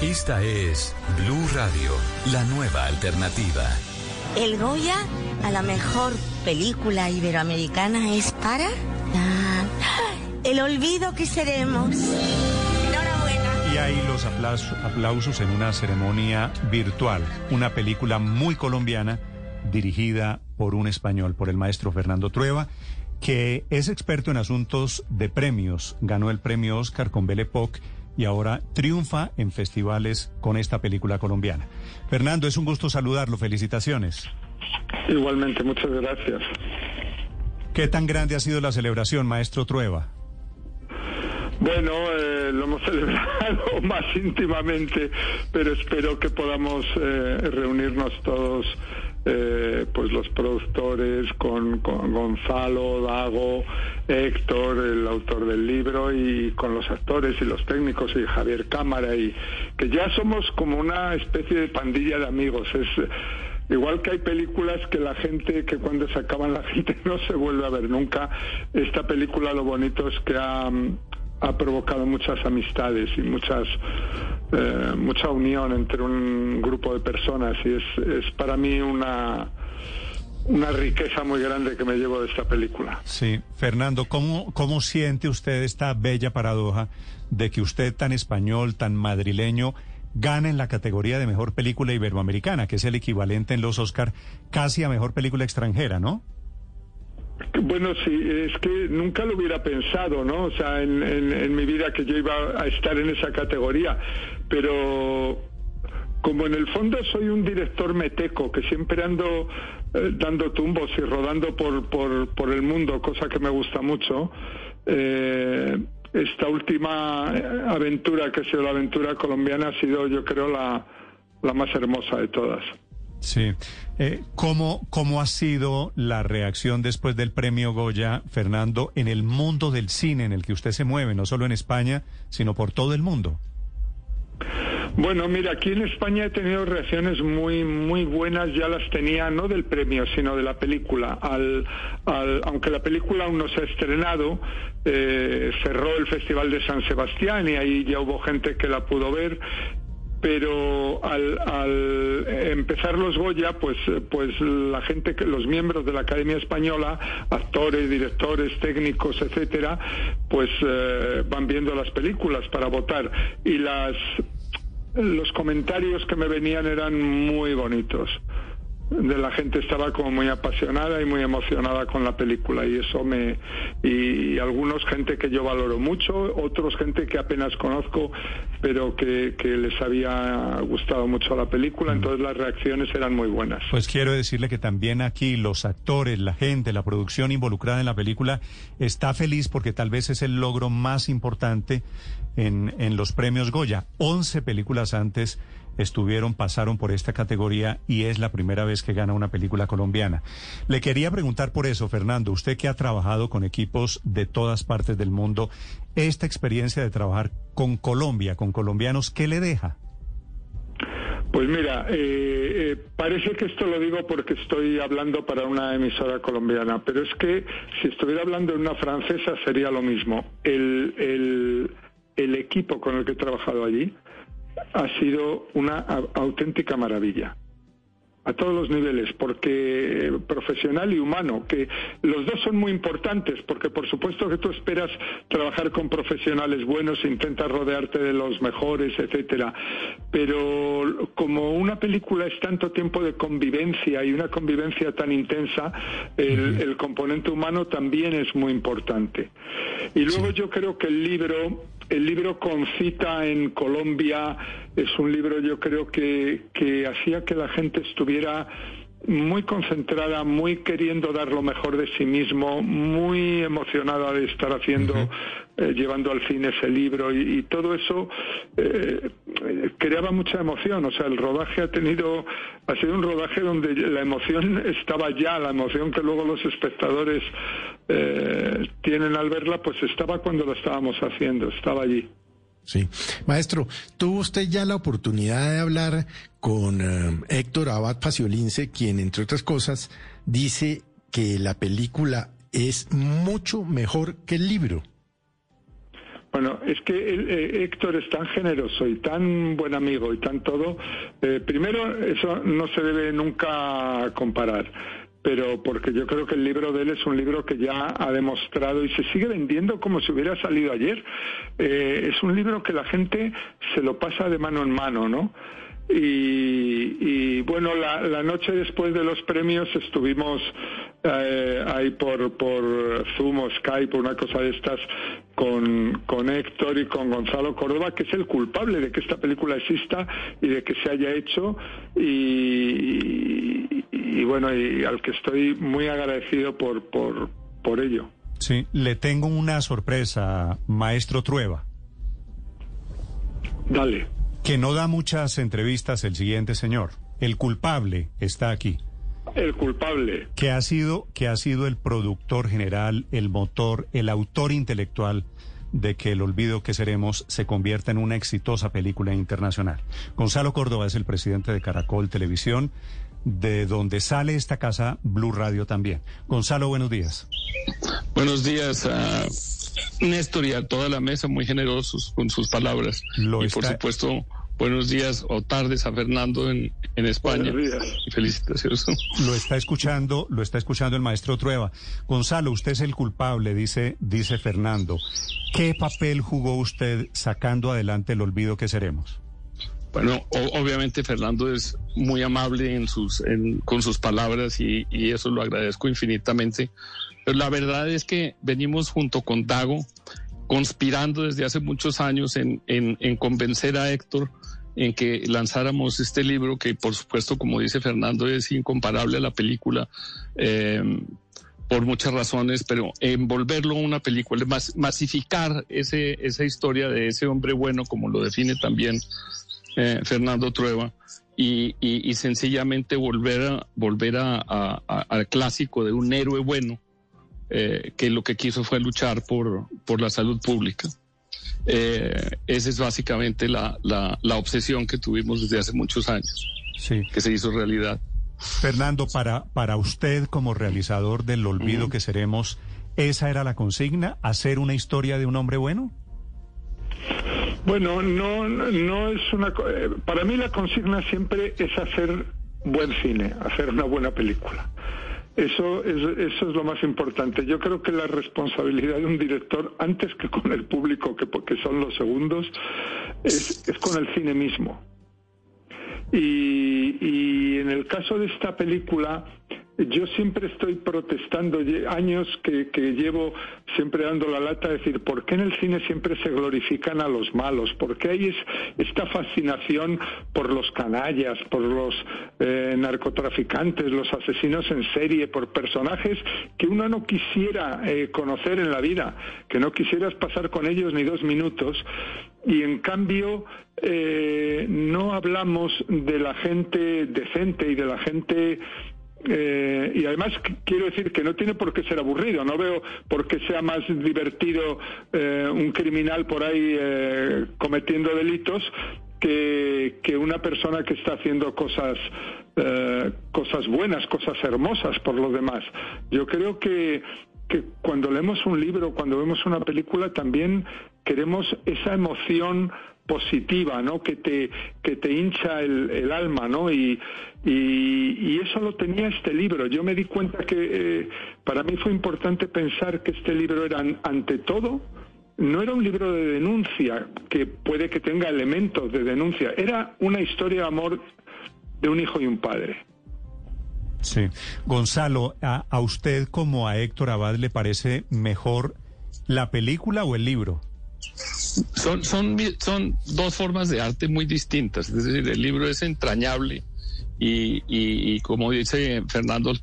Esta es Blue Radio, la nueva alternativa. El Goya a la mejor película iberoamericana es para El olvido que seremos. Enhorabuena. Y hay los aplausos en una ceremonia virtual, una película muy colombiana dirigida por un español, por el maestro Fernando Trueba, que es experto en asuntos de premios. Ganó el premio Oscar con Belle Époque y ahora triunfa en festivales con esta película colombiana. Fernando, es un gusto saludarlo. Felicitaciones. Igualmente, muchas gracias. ¿Qué tan grande ha sido la celebración, maestro Trueba? Bueno, eh, lo hemos celebrado más íntimamente, pero espero que podamos eh, reunirnos todos eh, pues los productores con, Gonzalo, Dago, Héctor, el autor del libro, y con los actores y los técnicos y Javier Cámara, y que ya somos como una especie de pandilla de amigos. Es Igual que hay películas que la gente, que cuando se acaban la gente no se vuelve a ver nunca, esta película lo bonito es que ha, ha provocado muchas amistades y muchas eh, mucha unión entre un grupo de personas y es, es para mí una una riqueza muy grande que me llevo de esta película. Sí, Fernando, ¿cómo, ¿cómo siente usted esta bella paradoja de que usted tan español, tan madrileño, gane en la categoría de mejor película iberoamericana, que es el equivalente en los Oscar casi a mejor película extranjera, ¿no? Bueno, sí, es que nunca lo hubiera pensado, ¿no? O sea, en, mi vida que yo iba a estar en esa categoría, pero como en el fondo soy un director meteco, que siempre ando eh, dando tumbos y rodando por, por, por, el mundo, cosa que me gusta mucho, eh, esta última aventura, que ha sido la aventura colombiana, ha sido, yo creo, la, la más hermosa de todas. Sí. Eh, ¿cómo, ¿Cómo ha sido la reacción después del premio Goya, Fernando, en el mundo del cine en el que usted se mueve, no solo en España, sino por todo el mundo? Bueno, mira, aquí en España he tenido reacciones muy muy buenas, ya las tenía no del premio, sino de la película. Al, aunque la película aún no se ha estrenado, eh, cerró el Festival de San Sebastián y ahí ya hubo gente que la pudo ver pero al, empezar los Goya, pues, pues la gente, los miembros de la Academia Española, actores, directores, técnicos, etcétera, pues eh, van viendo las películas para votar. Y las los comentarios que me venían eran muy bonitos de la gente estaba como muy apasionada y muy emocionada con la película y eso me y, algunos gente que yo valoro mucho otros gente que apenas conozco pero que, que les había gustado mucho la película mm. entonces las reacciones eran muy buenas pues quiero decirle que también aquí los actores la gente la producción involucrada en la película está feliz porque tal vez es el logro más importante en, los premios Goya 11 películas antes estuvieron, pasaron por esta categoría y es la primera vez que gana una película colombiana. Le quería preguntar por eso, Fernando, usted que ha trabajado con equipos de todas partes del mundo, esta experiencia de trabajar con Colombia, con colombianos, ¿qué le deja? Pues mira, eh, eh, parece que esto lo digo porque estoy hablando para una emisora colombiana, pero es que si estuviera hablando en una francesa sería lo mismo. El, el equipo con el que he trabajado allí, ha sido una auténtica maravilla. A todos los niveles, porque profesional y humano, que los dos son muy importantes, porque por supuesto que tú esperas trabajar con profesionales buenos, intentas rodearte de los mejores, etcétera, pero como una película es tanto tiempo de convivencia y una convivencia tan intensa, el, componente humano también es muy importante. Y luego yo creo que el libro, el libro con cita en Colombia, es un libro yo creo que, que hacía que la gente estuviera muy concentrada, muy queriendo dar lo mejor de sí mismo, muy emocionada de estar haciendo, eh, llevando al fin ese libro y, todo eso eh, creaba mucha emoción. O sea, el rodaje ha tenido, ha sido un rodaje donde la emoción estaba ya, la emoción que luego los espectadores eh, tienen al verla, pues estaba cuando lo estábamos haciendo, estaba allí. Sí. Maestro, ¿tuvo usted ya la oportunidad de hablar con eh, Héctor Abad Faciolince, quien, entre otras cosas, dice que la película es mucho mejor que el libro? Bueno, es que eh, Héctor es tan generoso y tan buen amigo y tan todo. Eh, primero, eso no se debe nunca comparar pero porque yo creo que el libro de él es un libro que ya ha demostrado y se sigue vendiendo como si hubiera salido ayer. Eh, es un libro que la gente se lo pasa de mano en mano, ¿no? Y, bueno, la, noche después de los premios estuvimos eh, ahí por, por Zoom o Skype, una cosa de estas, con, con Héctor y con Gonzalo Córdoba, que es el culpable de que esta película exista y de que se haya hecho. Bueno, y al que estoy muy agradecido por, por, por ello. Sí, le tengo una sorpresa, maestro Trueba. Dale que no da muchas entrevistas el siguiente señor. El culpable está aquí. El culpable. Que ha sido, que ha sido el productor general, el motor, el autor intelectual de que El Olvido que Seremos se convierta en una exitosa película internacional. Gonzalo Córdoba es el presidente de Caracol Televisión, de donde sale esta casa Blue Radio también. Gonzalo, buenos días. Buenos días a Néstor y a toda la mesa, muy generosos con sus palabras. y por supuesto Buenos días o tardes a Fernando en, en España. Felicitaciones. Lo está escuchando, lo está escuchando el maestro Trueba. Gonzalo, usted es el culpable, dice, dice Fernando. ¿Qué papel jugó usted sacando adelante el olvido que seremos? Bueno, obviamente Fernando es muy amable en sus, con sus palabras y, y, eso lo agradezco infinitamente. Pero la verdad es que venimos junto con Dago conspirando desde hace muchos años en, en, convencer a Héctor en que lanzáramos este libro que por supuesto, como dice Fernando, es incomparable a la película eh, por muchas razones, pero envolverlo en una película, masificar ese, esa historia de ese hombre bueno, como lo define también eh, Fernando Trueba, y, y, sencillamente volver, a, volver a, al clásico de un héroe bueno eh, que lo que quiso fue luchar por, por la salud pública. Eh, esa es básicamente la, la, obsesión que tuvimos desde hace muchos años, sí. que se hizo realidad. Fernando, para, para usted como realizador del olvido que seremos, ¿esa era la consigna? ¿Hacer una historia de un hombre bueno? Bueno, no, no es una... Eh, para mí la consigna siempre es hacer buen cine, hacer una buena película. Eso es, eso es lo más importante. Yo creo que la responsabilidad de un director, antes que con el público, que, que son los segundos, es, es con el cine mismo. Y, y en el caso de esta película, yo siempre estoy protestando, años que, llevo siempre dando la lata, decir, ¿por qué en el cine siempre se glorifican a los malos? ¿Por qué hay esta fascinación por los canallas, por los eh, narcotraficantes, los asesinos en serie, por personajes que uno no quisiera eh, conocer en la vida, que no quisieras pasar con ellos ni dos minutos? Y en cambio, eh, no hablamos de la gente decente y de la gente eh, y además quiero decir que no tiene por qué ser aburrido, no veo por qué sea más divertido eh, un criminal por ahí eh, cometiendo delitos que, que, una persona que está haciendo cosas, cosas buenas, cosas hermosas por los demás. Yo creo que, que cuando leemos un libro, cuando vemos una película, también queremos esa emoción positiva, ¿no? Que te, que te hincha el, el alma, ¿no? Y, y, eso lo tenía este libro. Yo me di cuenta que eh, para mí fue importante pensar que este libro era, ante todo, no era un libro de denuncia, que puede que tenga elementos de denuncia, era una historia de amor de un hijo y un padre. Sí. Gonzalo, ¿a, a usted como a Héctor Abad le parece mejor la película o el libro? Son, son, son dos formas de arte muy distintas. Es decir, el libro es entrañable y, y, como dice Fernando,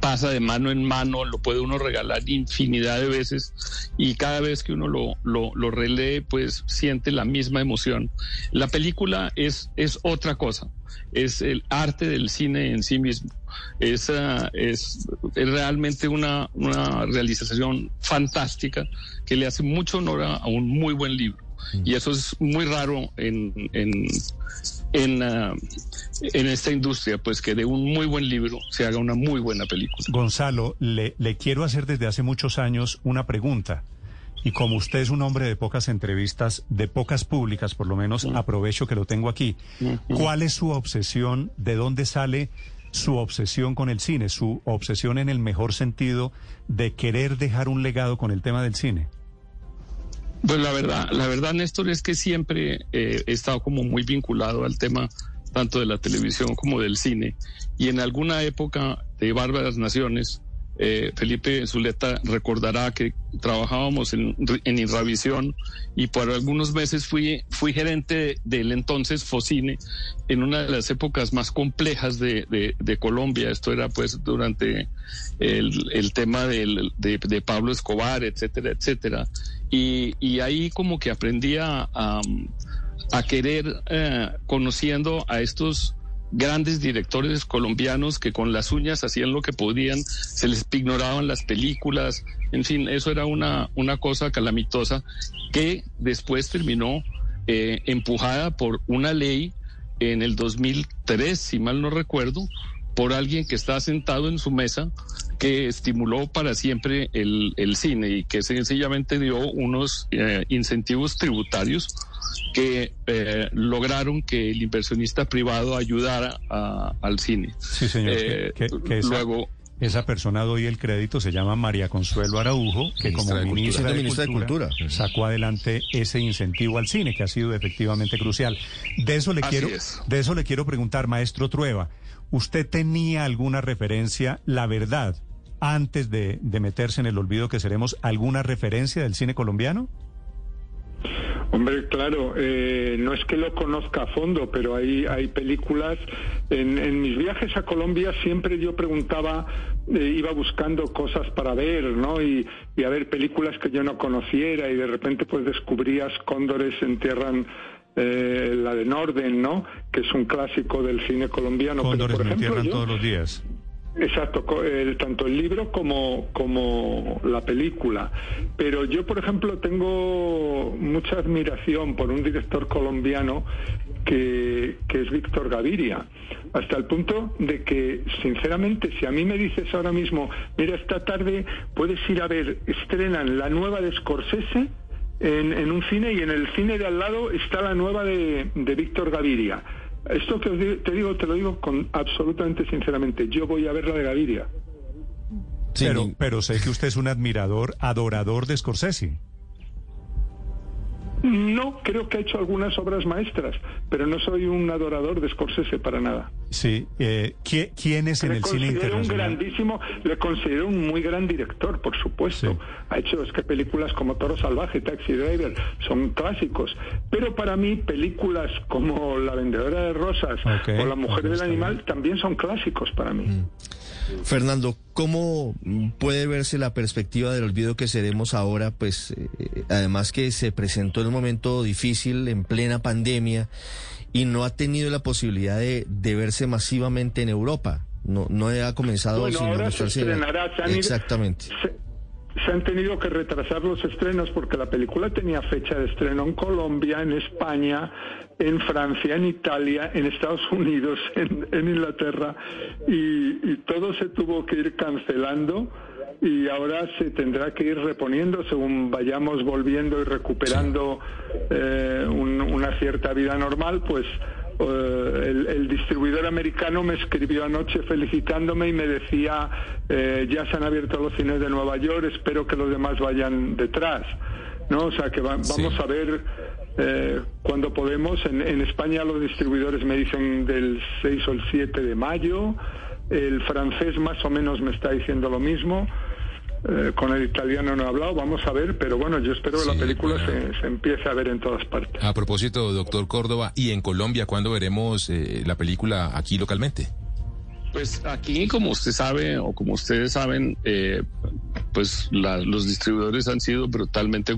pasa de mano en mano, lo puede uno regalar infinidad de veces y cada vez que uno lo, lo, lo relee, pues siente la misma emoción. La película es, es otra cosa, es el arte del cine en sí mismo. Es, es, realmente una, una realización fantástica que le hace mucho honor a un muy buen libro. Y eso es muy raro en, en, en, en, esta industria, pues que de un muy buen libro se haga una muy buena película. Gonzalo, le, le quiero hacer desde hace muchos años una pregunta. Y como usted es un hombre de pocas entrevistas, de pocas públicas, por lo menos aprovecho que lo tengo aquí. ¿Cuál es su obsesión? ¿De dónde sale su obsesión con el cine? ¿Su obsesión en el mejor sentido de querer dejar un legado con el tema del cine? Pues la verdad, la verdad, Néstor, es que siempre eh, he estado como muy vinculado al tema tanto de la televisión como del cine. Y en alguna época de Bárbaras Naciones, eh, Felipe Zuleta recordará que trabajábamos en, en Irravisión y por algunos meses fui, fui gerente del entonces Focine en una de las épocas más complejas de, de, Colombia. Esto era pues durante el, el tema del, de, de, Pablo Escobar, etcétera, etcétera. Y, y ahí como que aprendía a, a, querer, eh, conociendo a estos grandes directores colombianos que con las uñas hacían lo que podían, se les ignoraban las películas, en fin, eso era una, una cosa calamitosa que después terminó eh, empujada por una ley en el 2003, si mal no recuerdo, por alguien que está sentado en su mesa que estimuló para siempre el, el cine y que sencillamente dio unos eh, incentivos tributarios que eh, lograron que el inversionista privado ayudara al cine. Sí, señor. Eh, esa, luego, esa persona doy el crédito, se llama María Consuelo Araujo, que como ministra, de, Cultura, sacó adelante ese incentivo al cine, que ha sido efectivamente crucial. De eso le quiero, de eso le quiero preguntar, maestro Trueba. ¿Usted tenía alguna referencia, la verdad, antes de, de meterse en el olvido que seremos, alguna referencia del cine colombiano? Hombre, claro, eh, no es que lo conozca a fondo, pero hay, hay películas. En, mis viajes a Colombia siempre yo preguntaba, eh, iba buscando cosas para ver, ¿no? Y, a ver películas que yo no conociera y de repente pues descubrías Cóndores entierran eh, la de Norden, ¿no? Que es un clásico del cine colombiano. Cóndores pero, por ejemplo, todos los días. Exacto, tanto el libro como, como la película. Pero yo, por ejemplo, tengo mucha admiración por un director colombiano que, que es Víctor Gaviria, hasta el punto de que, sinceramente, si a mí me dices ahora mismo, mira, esta tarde puedes ir a ver, estrenan la nueva de Scorsese, en, en, un cine y en el cine de al lado está la nueva de, de Víctor Gaviria. Esto que te digo, te lo digo con absolutamente sinceramente. Yo voy a ver la de Gaviria. pero, pero sé que usted es un admirador, adorador de Scorsese. No, creo que ha hecho algunas obras maestras, pero no soy un adorador de Scorsese para nada. Sí, eh, ¿quién es en el cine internacional? Un grandísimo, le considero un muy gran director, por supuesto. Ha hecho es que películas como Toro Salvaje, Taxi Driver son clásicos, pero para mí películas como La vendedora de rosas o La mujer del animal también son clásicos para mí. Mm. Fernando, ¿cómo puede verse la perspectiva del olvido que seremos ahora? Pues eh, además que se presentó en un momento difícil, en plena pandemia, y no ha tenido la posibilidad de, verse masivamente en Europa. No, no ha comenzado bueno, sino ahora se Exactamente. se han tenido que retrasar los estrenos porque la película tenía fecha de estreno en Colombia, en España, en Francia, en Italia, en Estados Unidos, en, Inglaterra, y, todo se tuvo que ir cancelando y ahora se tendrá que ir reponiendo según vayamos volviendo y recuperando eh, una cierta vida normal, pues eh, el, distribuidor americano me escribió anoche felicitándome y me decía eh, ya se han abierto los cines de Nueva York, espero que los demás vayan detrás. ¿no? O sea que vamos a ver eh, cuando podemos. En, España los distribuidores me dicen del 6 o el 7 de mayo. El francés más o menos me está diciendo lo mismo. Eh, con el italiano no he hablado, vamos a ver, pero bueno, yo espero que la película se, empiece a ver en todas partes. A propósito, doctor Córdoba, ¿y en Colombia cuándo veremos eh, la película aquí localmente? Pues aquí, como usted sabe, o como ustedes saben, eh, pues los distribuidores han sido brutalmente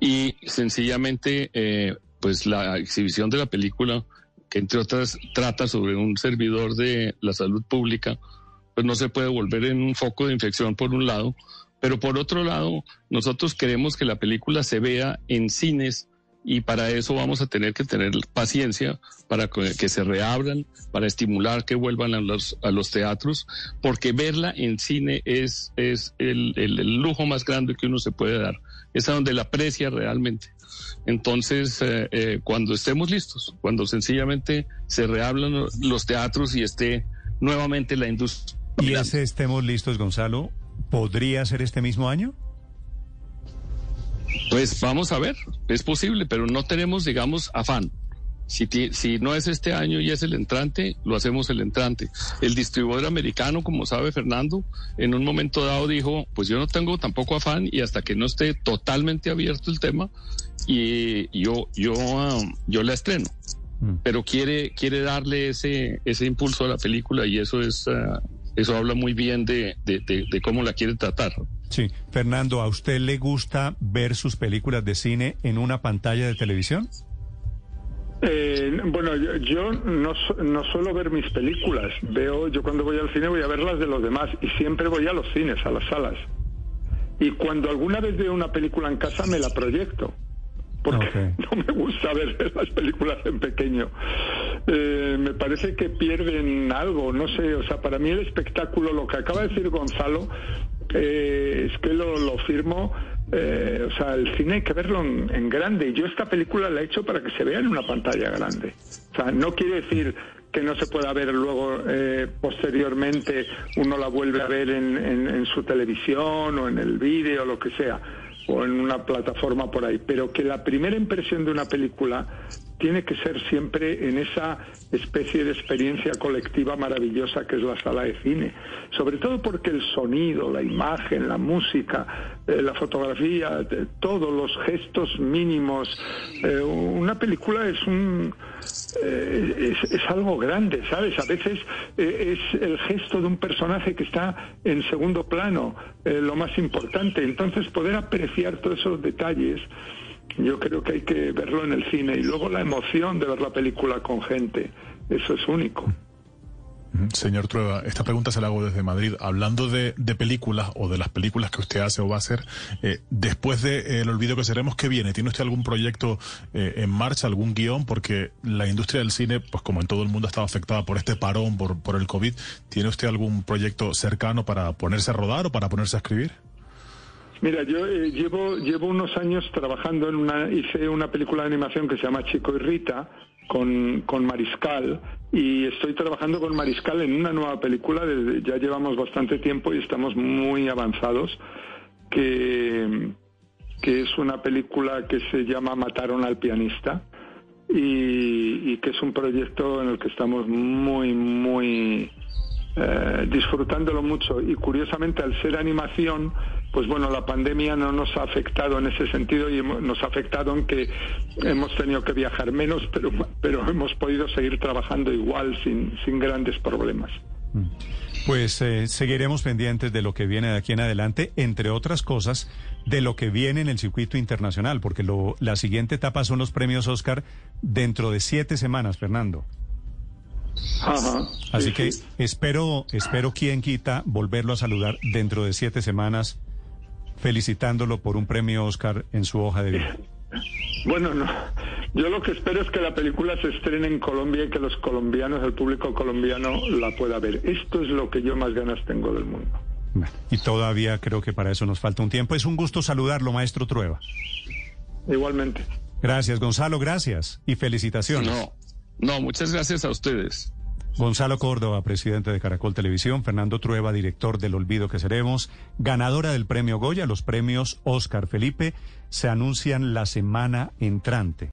y sencillamente, eh, pues la exhibición de la película, que entre otras trata sobre un servidor de la salud pública, pues no se puede volver en un foco de infección por un lado, pero por otro lado, nosotros queremos que la película se vea en cines y para eso vamos a tener que tener paciencia para que, se reabran, para estimular que vuelvan a los, teatros, porque verla en cine es, es el, el, lujo más grande que uno se puede dar. es a donde la aprecia realmente. Entonces, eh, eh, cuando estemos listos, cuando sencillamente se reablan los teatros y esté nuevamente la industria. ¿Y ese estemos listos, Gonzalo, podría ser este mismo año? Pues vamos a ver, es posible, pero no tenemos, digamos, afán. Si, si, no es este año y es el entrante, lo hacemos el entrante. El distribuidor americano, como sabe Fernando, en un momento dado dijo, pues yo no tengo tampoco afán y hasta que no esté totalmente abierto el tema, y yo, yo, um, yo la estreno. Mm. Pero quiere, quiere darle ese, ese impulso a la película y eso es, uh, eso habla muy bien de, de cómo la quiere tratar. Sí, Fernando, ¿a usted le gusta ver sus películas de cine en una pantalla de televisión? Eh, bueno, yo, no, no, suelo ver mis películas. Veo, yo cuando voy al cine voy a ver las de los demás y siempre voy a los cines, a las salas. Y cuando alguna vez veo una película en casa me la proyecto. Porque no me gusta ver las películas en pequeño. Eh, me parece que pierden algo, no sé. O sea, para mí el espectáculo, lo que acaba de decir Gonzalo, eh, es que lo, lo firmo eh, o sea, el cine hay que verlo en, grande. Y yo esta película la he hecho para que se vea en una pantalla grande. O sea, no quiere decir que no se pueda ver luego eh, posteriormente, uno la vuelve a ver en, en, su televisión o en el vídeo, lo que sea, o en una plataforma por ahí. Pero que la primera impresión de una película tiene que ser siempre en esa especie de experiencia colectiva maravillosa que es la sala de cine. Sobre todo porque el sonido, la imagen, la música, eh, la fotografía, todos los gestos mínimos. Eh, una película es un. Eh, es, es, algo grande, ¿sabes? A veces es el gesto de un personaje que está en segundo plano, lo más importante. Entonces, poder apreciar todos esos detalles yo creo que hay que verlo en el cine y luego la emoción de ver la película con gente, eso es único. Señor Trueba, esta pregunta se la hago desde Madrid. Hablando de, películas o de las películas que usted hace o va a hacer, eh, después de eh, El Olvido que seremos, ¿qué viene? ¿Tiene usted algún proyecto eh, en marcha, algún guion? Porque la industria del cine, pues como en todo el mundo, ha estado afectada por este parón, por, por el COVID. ¿Tiene usted algún proyecto cercano para ponerse a rodar o para ponerse a escribir? Mira, yo eh, llevo, llevo unos años trabajando en una, hice una película de animación que se llama Chico y Rita, con, con, Mariscal y estoy trabajando con Mariscal en una nueva película, desde, ya llevamos bastante tiempo y estamos muy avanzados, que, que es una película que se llama Mataron al pianista y, que es un proyecto en el que estamos muy, muy eh, disfrutándolo mucho. Y curiosamente al ser animación pues bueno, la pandemia no nos ha afectado en ese sentido y nos ha afectado en que hemos tenido que viajar menos, pero, pero hemos podido seguir trabajando igual sin, sin grandes problemas. Mm. Pues eh, seguiremos pendientes de lo que viene de aquí en adelante, entre otras cosas, de lo que viene en el circuito internacional, porque lo, la siguiente etapa son los premios Oscar dentro de siete semanas, Fernando. Ajá, Así que espero, espero quien quita volverlo a saludar dentro de siete semanas felicitándolo por un premio Oscar en su hoja de vida. Bueno, no. Yo lo que espero es que la película se estrene en Colombia y que los colombianos, el público colombiano, la pueda ver. Esto es lo que yo más ganas tengo del mundo. y todavía creo que para eso nos falta un tiempo. Es un gusto saludarlo, maestro Trueba. Igualmente. Gracias, Gonzalo, gracias y felicitaciones. No, no, muchas gracias a ustedes. Gonzalo Córdoba, presidente de Caracol Televisión, Fernando Trueba, director del Olvido que Seremos, ganadora del premio Goya, los premios Oscar Felipe, se anuncian la semana entrante.